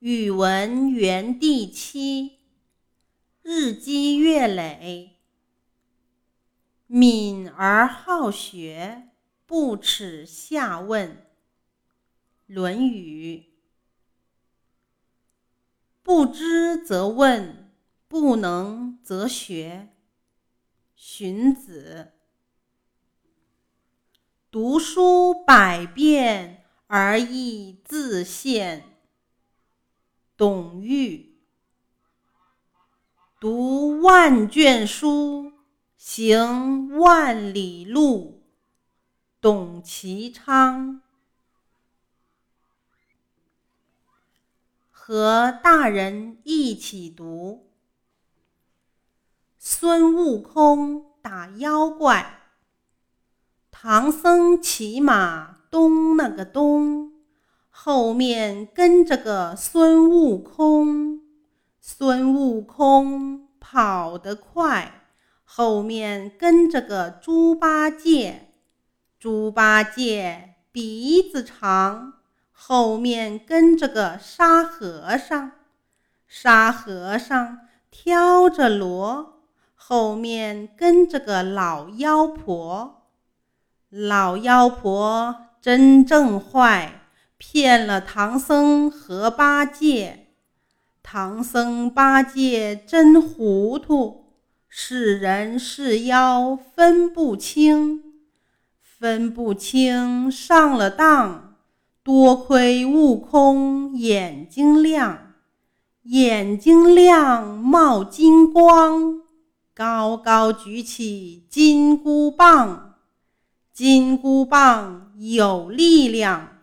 语文园地七，日积月累。敏而好学，不耻下问。《论语》不知则问，不能则学。荀子。读书百遍，而义自见。董玉，读万卷书，行万里路。董其昌，和大人一起读。孙悟空打妖怪，唐僧骑马东那个东。后面跟着个孙悟空，孙悟空跑得快，后面跟着个猪八戒，猪八戒鼻子长，后面跟着个沙和尚，沙和尚挑着箩，后面跟着个老妖婆，老妖婆真正坏。骗了唐僧和八戒，唐僧八戒真糊涂，是人是妖分不清，分不清上了当。多亏悟空眼睛亮，眼睛亮冒金光，高高举起金箍棒，金箍棒有力量。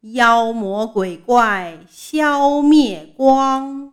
妖魔鬼怪消灭光。